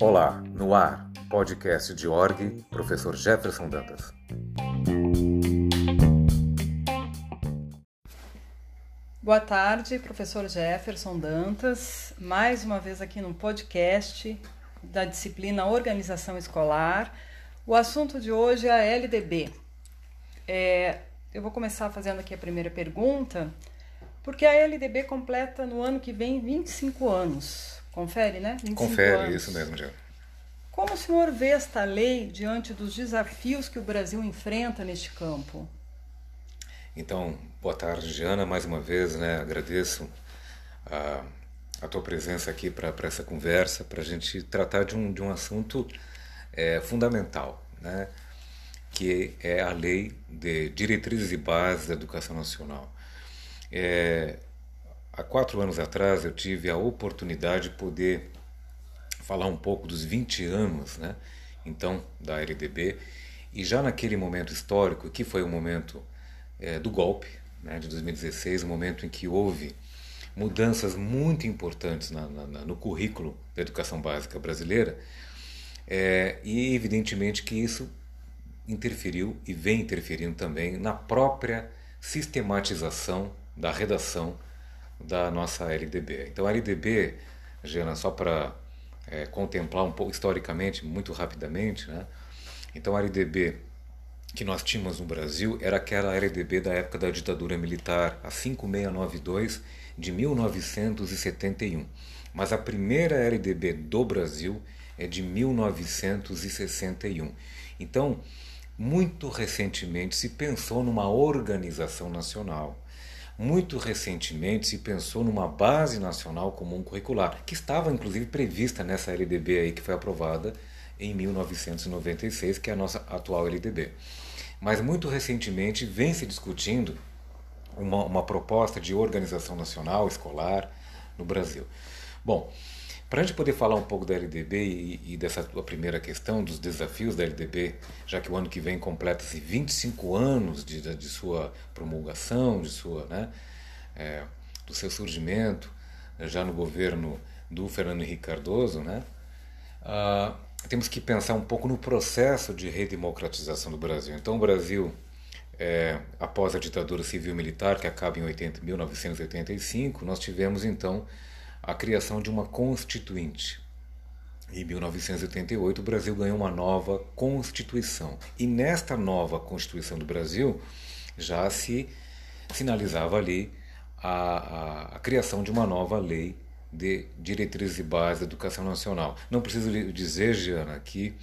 Olá, no ar, podcast de org, professor Jefferson Dantas. Boa tarde, professor Jefferson Dantas, mais uma vez aqui no podcast da disciplina Organização Escolar. O assunto de hoje é a LDB. É, eu vou começar fazendo aqui a primeira pergunta, porque a LDB completa no ano que vem 25 anos. Confere, né? 25 Confere, anos. isso mesmo, Diana. Como o senhor vê esta lei diante dos desafios que o Brasil enfrenta neste campo? Então, boa tarde, Diana, mais uma vez, né? Agradeço a, a tua presença aqui para essa conversa, para a gente tratar de um, de um assunto é, fundamental, né? que é a Lei de Diretrizes e Bases da Educação Nacional. É, há quatro anos atrás eu tive a oportunidade de poder falar um pouco dos 20 anos, né? Então, da LDB, e já naquele momento histórico, que foi o momento é, do golpe, né, de 2016, o momento em que houve mudanças muito importantes na, na, no currículo da educação básica brasileira, é, e evidentemente que isso interferiu e vem interferindo também na própria sistematização da redação da nossa LDB. Então, a LDB, Jana, só para é, contemplar um pouco historicamente, muito rapidamente, né? então a LDB que nós tínhamos no Brasil era aquela LDB da época da ditadura militar, a 5692 de 1971. Mas a primeira LDB do Brasil é de 1961. Então, muito recentemente se pensou numa organização nacional. Muito recentemente se pensou numa base nacional comum curricular, que estava inclusive prevista nessa LDB aí que foi aprovada em 1996, que é a nossa atual LDB. Mas muito recentemente vem se discutindo uma, uma proposta de organização nacional escolar no Brasil. Bom, para a gente poder falar um pouco da LDB e, e dessa tua primeira questão, dos desafios da LDB, já que o ano que vem completa-se 25 anos de, de sua promulgação, de sua, né, é, do seu surgimento, já no governo do Fernando Henrique Cardoso, né, ah, temos que pensar um pouco no processo de redemocratização do Brasil. Então, o Brasil, é, após a ditadura civil-militar, que acaba em 80, 1985, nós tivemos então a criação de uma constituinte. Em 1988, o Brasil ganhou uma nova Constituição. E nesta nova Constituição do Brasil já se sinalizava ali a, a, a criação de uma nova lei de diretrizes e bases da educação nacional. Não preciso dizer, Giana, que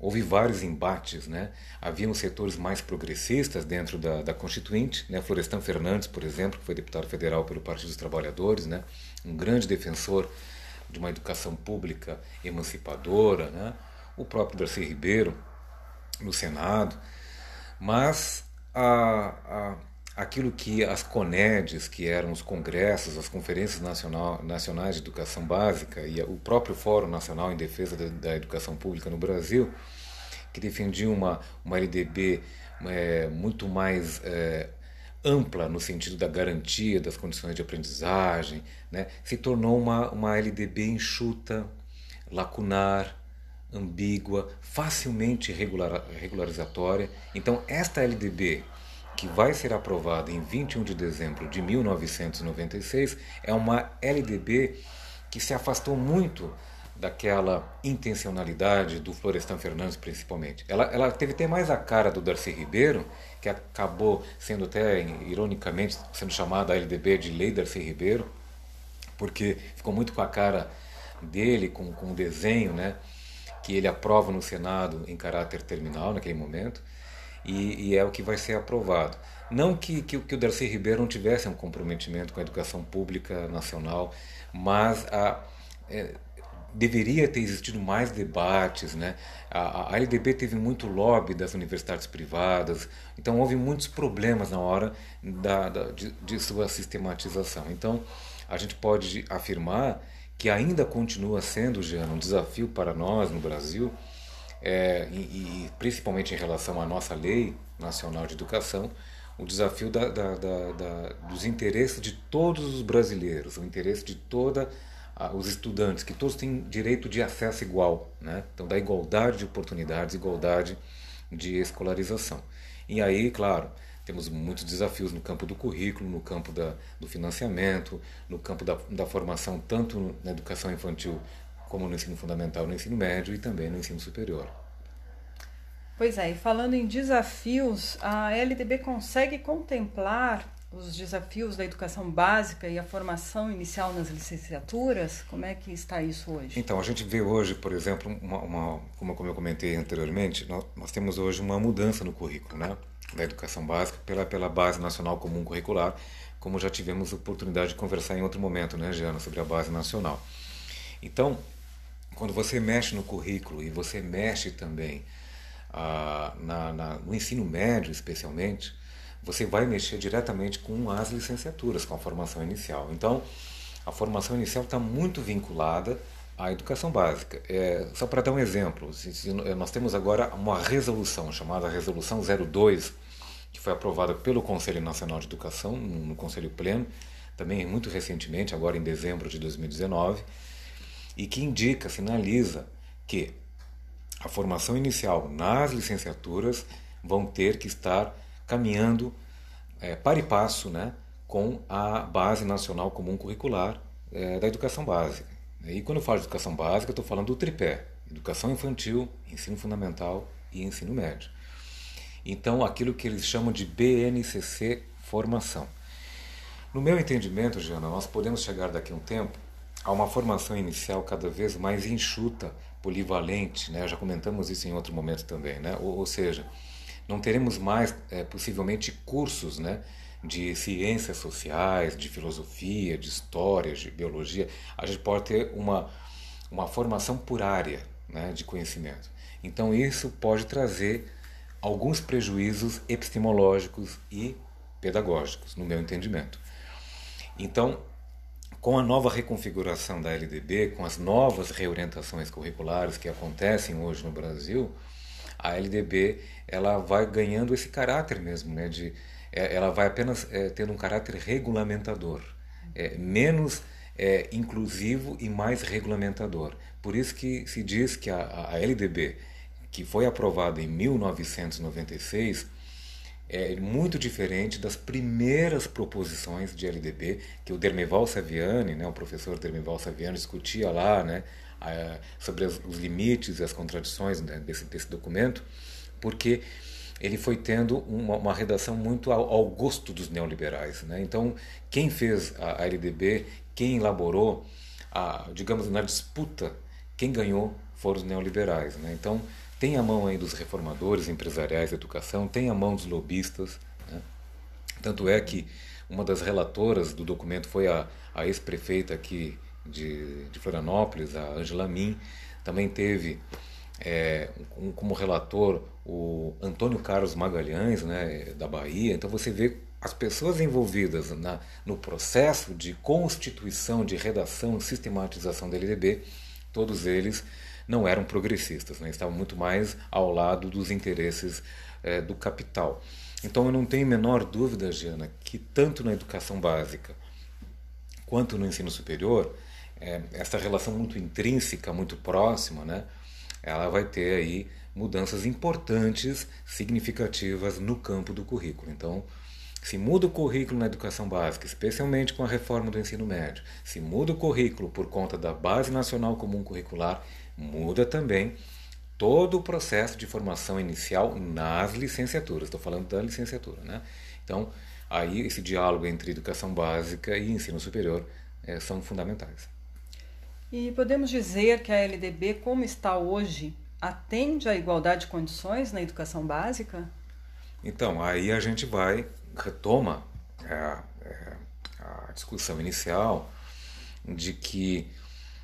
houve vários embates, né? Haviam setores mais progressistas dentro da, da Constituinte, né? Florestan Fernandes, por exemplo, que foi deputado federal pelo Partido dos Trabalhadores, né? Um grande defensor de uma educação pública emancipadora, né? O próprio Darcy Ribeiro no Senado, mas a, a aquilo que as CONEDs, que eram os congressos, as conferências nacional, nacionais de educação básica e o próprio Fórum Nacional em Defesa da, Educação Pública no Brasil, que defendiam uma, uma LDB é, muito mais é, ampla no sentido da garantia das condições de aprendizagem, né, se tornou uma, uma LDB enxuta, lacunar, ambígua, facilmente regular, regularizatória. Então, esta LDB que vai ser aprovada em 21 de dezembro de 1996, é uma LDB que se afastou muito daquela intencionalidade do Florestan Fernandes, principalmente. Ela, ela teve até mais a cara do Darcy Ribeiro, que acabou sendo até, ironicamente, sendo chamada a LDB de Lei Darcy Ribeiro, porque ficou muito com a cara dele, com, com o desenho, né, que ele aprova no Senado em caráter terminal naquele momento e, e, é o que vai ser aprovado. Não que, que, que o Darcy Ribeiro não tivesse um comprometimento com a educação pública nacional, mas a, é, deveria ter existido mais debates. Né? A, a LDB teve muito lobby das universidades privadas, então houve muitos problemas na hora da, da de, de sua sistematização. Então a gente pode afirmar que ainda continua sendo, Jean, um desafio para nós no Brasil é, e, e, principalmente em relação à nossa lei nacional de educação, o desafio da, da, da, dos interesses de todos os brasileiros, o interesse de toda os estudantes, que todos têm direito de acesso igual, né? então da igualdade de oportunidades, igualdade de escolarização. E aí, claro, temos muitos desafios no campo do currículo, no campo da, do financiamento, no campo da, da formação, tanto na educação infantil como no ensino fundamental, no ensino médio e também no ensino superior. Pois é, e falando em desafios, a LDB consegue contemplar os desafios da educação básica e a formação inicial nas licenciaturas? Como é que está isso hoje? Então, a gente vê hoje, por exemplo, uma, uma como, eu comentei anteriormente, nós, nós, temos hoje uma mudança no currículo né, da educação básica pela, pela Base Nacional Comum Curricular, como já tivemos oportunidade de conversar em outro momento, né, Giana, sobre a Base Nacional. Então, quando você mexe no currículo e você mexe também ah, na, na, no ensino médio, especialmente, você vai mexer diretamente com as licenciaturas, com a formação inicial. Então, a formação inicial está muito vinculada à educação básica. É, só para dar um exemplo, nós temos agora uma resolução chamada Resolução 02, que foi aprovada pelo Conselho Nacional de Educação, no Conselho Pleno, também muito recentemente, agora em dezembro de 2019, e que indica, sinaliza que a formação inicial nas licenciaturas vão ter que estar caminhando é, para e passo né, com a Base Nacional Comum Curricular é, da Educação Básica. E quando eu falo de educação básica, estou falando do tripé: educação infantil, ensino fundamental e ensino médio. Então, aquilo que eles chamam de BNCC formação. No meu entendimento, Jana, nós podemos chegar daqui a um tempo a uma formação inicial cada vez mais enxuta, polivalente, né? já comentamos isso em outro momento também, né? ou, ou seja, não teremos mais, é, possivelmente, cursos né, de ciências sociais, de filosofia, de história, de biologia. A gente pode ter uma, uma formação por área né, de conhecimento. Então, isso pode trazer alguns prejuízos epistemológicos e pedagógicos, no meu entendimento. Então, com a nova reconfiguração da LDB, com as novas reorientações curriculares que acontecem hoje no Brasil, a LDB ela vai ganhando esse caráter mesmo, né, de, é, ela vai apenas é, tendo um caráter regulamentador, é, menos é, inclusivo e mais regulamentador. Por isso que se diz que a, a LDB, que foi aprovada em 1996, é muito diferente das primeiras proposições de LDB que o Dermeval Saviani, né, o professor Dermeval Saviani, discutia lá né, sobre os limites e as contradições né, desse, desse documento, porque ele foi tendo uma, uma redação muito ao, ao, gosto dos neoliberais. Né? Então, quem fez a, a LDB, quem elaborou, a, digamos, na disputa, quem ganhou foram os neoliberais. Né? Então, tem a mão aí dos reformadores empresariais da educação, tem a mão dos lobistas. Né? Tanto é que uma das relatoras do documento foi a, a ex-prefeita aqui de, de Florianópolis, a Angela Min. Também teve é, um, como relator o Antônio Carlos Magalhães, né, da Bahia. Então você vê as pessoas envolvidas na, no processo de constituição, de redação, sistematização da LDB, todos eles não eram progressistas, né? estavam muito mais ao lado dos interesses é, do capital. Então eu não tenho a menor dúvida, Giana, que tanto na educação básica quanto no ensino superior, é, essa relação muito intrínseca, muito próxima, né? ela vai ter aí mudanças importantes, significativas no campo do currículo. Então, se muda o currículo na educação básica, especialmente com a reforma do ensino médio, se muda o currículo por conta da Base Nacional Comum Curricular, muda também todo o processo de formação inicial nas licenciaturas. Estou falando da licenciatura, né? Então, aí esse diálogo entre educação básica e ensino superior é, são fundamentais. E podemos dizer que a LDB, como está hoje, atende à igualdade de condições na educação básica? Então, aí a gente vai, retoma é, é, a discussão inicial de que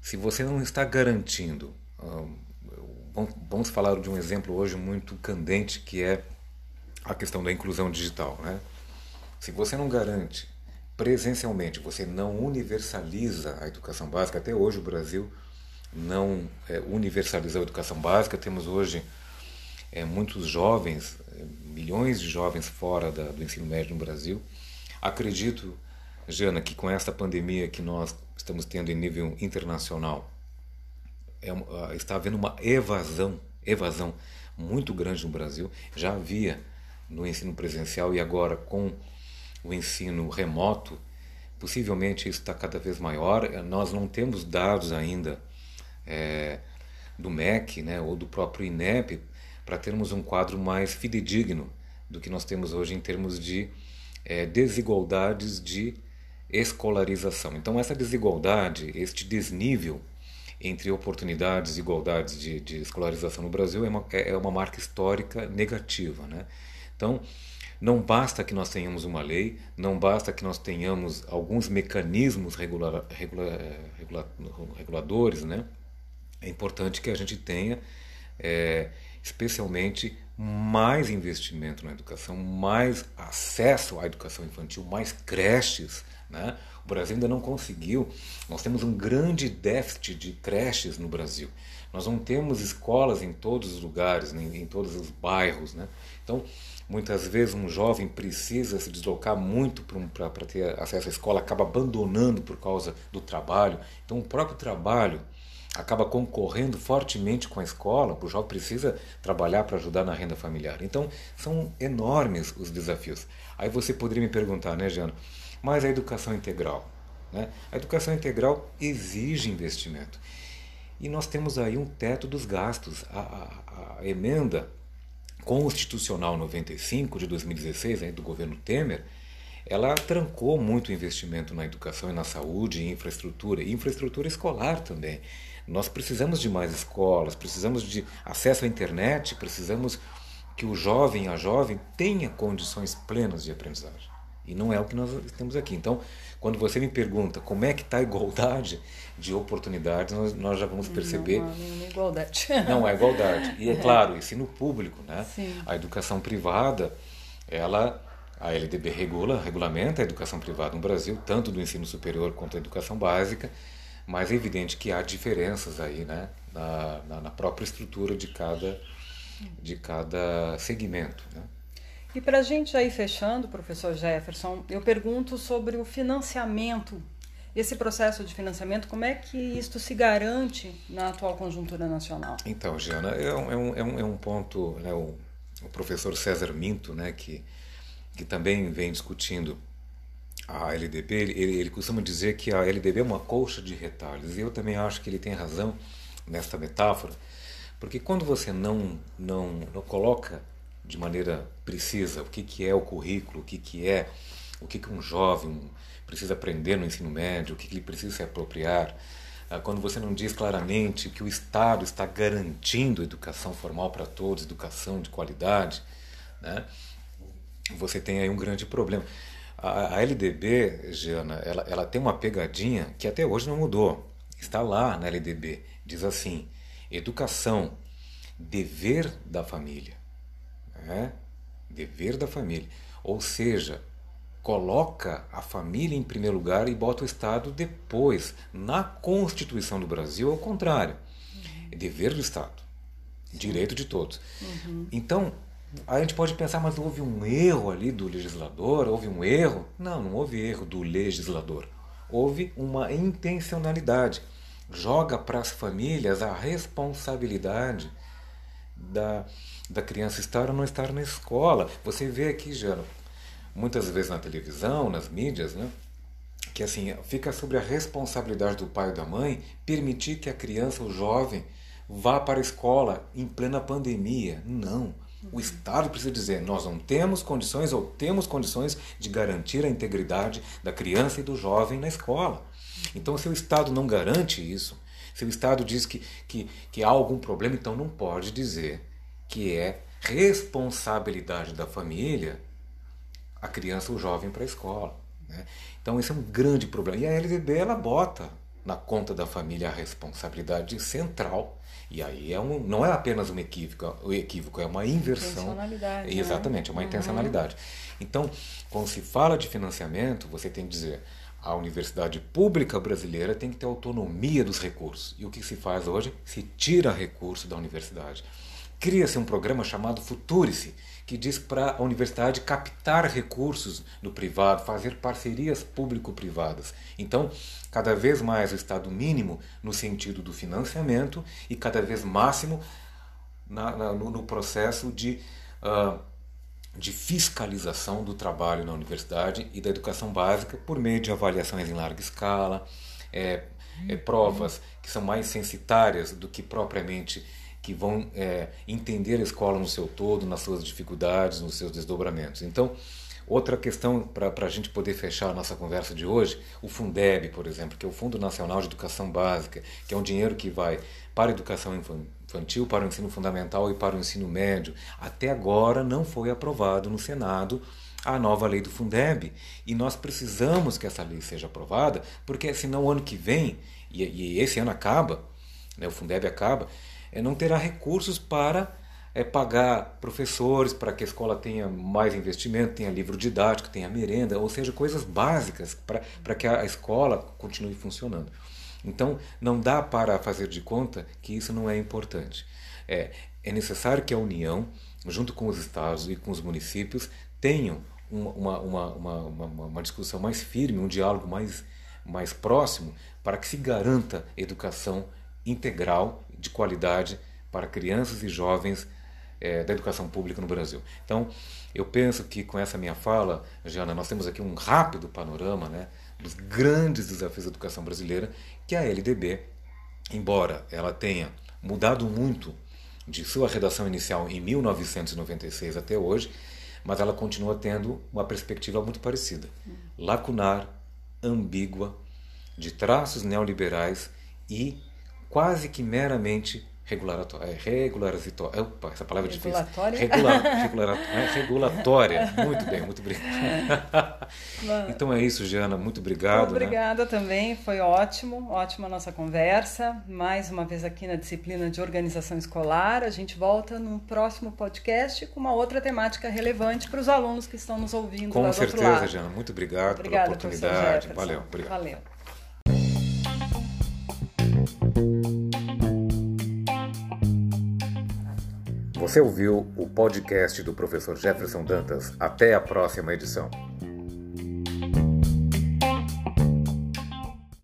se você não está garantindo, vamos falar de um exemplo hoje muito candente que é a questão da inclusão digital, né? Se você não garante presencialmente, você não universaliza a educação básica, até hoje o Brasil não é, universalizou a educação básica, temos hoje é, muitos jovens, é, milhões de jovens fora da, do ensino médio no Brasil. Acredito, Jana, que com esta pandemia que nós estamos tendo em nível internacional, é, está havendo uma evasão, evasão muito grande no Brasil. Já havia no ensino presencial e agora com o ensino remoto, possivelmente isso está cada vez maior. Nós não temos dados ainda é, do MEC né, ou do próprio INEP para termos um quadro mais fidedigno do que nós temos hoje em termos de é, desigualdades de escolarização. Então, essa desigualdade, este desnível entre oportunidades e igualdades de, de, escolarização no Brasil é uma, é, é uma marca histórica negativa. Né? Então, não basta que nós tenhamos uma lei, não basta que nós tenhamos alguns mecanismos regula, regula, regula, reguladores, né? é importante que a gente tenha, é, especialmente, mais investimento na educação, mais acesso à educação infantil, mais creches. Né? O Brasil ainda não conseguiu. Nós temos um grande déficit de creches no Brasil. Nós não temos escolas em todos os lugares, em, em todos os bairros. Né? Então, muitas vezes um jovem precisa se deslocar muito para ter acesso à escola, acaba abandonando por causa do trabalho. Então, o próprio trabalho acaba concorrendo fortemente com a escola, o jovem precisa trabalhar para ajudar na renda familiar. Então, são enormes os desafios. Aí você poderia me perguntar, né, Jana, mas a educação integral? Né? A educação integral exige investimento. E nós temos aí um teto dos gastos. A, a, a emenda constitucional 95 de 2016, aí, do governo Temer, ela trancou muito o investimento na educação e na saúde, em infraestrutura, e infraestrutura escolar também. Nós precisamos de mais escolas, precisamos de acesso à internet, precisamos que o jovem, a jovem, tenha condições plenas de aprendizagem. E não é o que nós temos aqui. Então, quando você me pergunta como é que está a igualdade de oportunidades, nós, nós já vamos perceber. Não, não é igualdade. Não é igualdade. E é claro, ensino público, né? Sim. A educação privada, ela a LDB regula, regulamenta a educação privada no Brasil, tanto do ensino superior quanto a educação básica, mas é evidente que há diferenças aí né, na, na, na própria estrutura de cada, de cada segmento. Né? E para a gente aí fechando, professor Jefferson, eu pergunto sobre o financiamento, esse processo de financiamento, como é que isto se garante na atual conjuntura nacional? Então, Giana, é um, é um, é um é ponto, né, o, o professor César Minto, né, que, que também vem discutindo a LDB, ele, ele costuma dizer que a LDB é uma colcha de retalhos, e eu também acho que ele tem razão nesta metáfora, porque quando você não, não, não coloca de maneira precisa o que, que é o currículo, o que, que é, o que, que um jovem precisa aprender no ensino médio, o que, que ele precisa se apropriar, ah, quando você não diz claramente que o Estado está garantindo educação formal para todos, educação de qualidade, né, você tem aí um grande problema. A, a LDB, Jana, ela, ela tem uma pegadinha que até hoje não mudou. Está lá na LDB. Diz assim: educação, dever da família. É? Dever da família. Ou seja, coloca a família em primeiro lugar e bota o Estado depois. Na Constituição do Brasil é o contrário. É dever do Estado. Direito de todos. Uhum. Então, a gente pode pensar, mas houve um erro ali do legislador? Houve um erro? Não, não houve erro do legislador. Houve uma intencionalidade. Joga para as famílias a responsabilidade da, da criança estar ou não estar na escola. Você vê aqui, já muitas vezes na televisão, nas mídias, né? que assim fica sobre a responsabilidade do pai ou da mãe permitir que a criança, o jovem, vá para a escola em plena pandemia. Não o Estado precisa dizer: nós não temos condições ou temos condições de garantir a integridade da criança e do jovem na escola. Então, se o Estado não garante isso, se o Estado diz que, que, que há algum problema, então não pode dizer que é responsabilidade da família a criança ou o jovem para a escola. Né? Então, esse é um grande problema. E a LDB ela bota na conta da família a responsabilidade central e aí é um, não é apenas um equívoco, o equívoco é uma inversão. Intencionalidade. Né? Exatamente, é uma uhum. intencionalidade. Então, quando se fala de financiamento, você tem que dizer a universidade pública brasileira tem que ter autonomia dos recursos. E o que se faz hoje? Se tira recurso da universidade. Cria-se um programa chamado Futurice, que diz para a universidade captar recursos no privado, fazer parcerias público-privadas. Então, cada vez mais o Estado mínimo no sentido do financiamento e cada vez máximo na, na, no, no, processo de, uh, de fiscalização do trabalho na universidade e da educação básica por meio de avaliações em larga escala, é, é, provas que são mais censitárias do que propriamente que vão é, entender a escola no seu todo, nas suas dificuldades, nos seus desdobramentos. Então, outra questão para a gente poder fechar a nossa conversa de hoje, o Fundeb, por exemplo, que é o Fundo Nacional de Educação Básica, que é um dinheiro que vai para a educação infantil, para o ensino fundamental e para o ensino médio. Até agora não foi aprovado no Senado a nova lei do Fundeb. E nós precisamos que essa lei seja aprovada, porque senão ano que vem, e, e esse ano acaba, né, o Fundeb acaba, é, não terá recursos para é, pagar professores, para que a escola tenha mais investimento, tenha livro didático, tenha merenda, ou seja, coisas básicas para que a escola continue funcionando. Então, não dá para fazer de conta que isso não é importante. É, é necessário que a União, junto com os estados e com os municípios, tenham uma, uma, uma, uma, uma discussão mais firme, um diálogo mais, mais próximo, para que se garanta educação integral de qualidade para crianças e jovens é, da educação pública no Brasil. Então, eu penso que com essa minha fala, Jana, nós temos aqui um rápido panorama né, dos grandes desafios da educação brasileira, que a LDB, embora ela tenha mudado muito de sua redação inicial em 1996 até hoje, mas ela continua tendo uma perspectiva muito parecida, lacunar, ambígua, de traços neoliberais e quase que meramente regulatória. É, regularizatória. Opa, essa palavra é difícil. Regula, regular, é, regulatória. Muito bem, muito obrigado. então é isso, Jana. Muito obrigado. Né? Obrigada né? também. Foi ótimo. Ótima a nossa conversa. Mais uma vez aqui na disciplina de organização escolar. A gente volta no próximo podcast com uma outra temática relevante para os alunos que estão nos ouvindo. Com certeza, Jana. Muito obrigado Obrigada, pela oportunidade. Valeu. Obrigado. Valeu. Você ouviu o podcast do professor Jefferson Dantas. Até a próxima edição.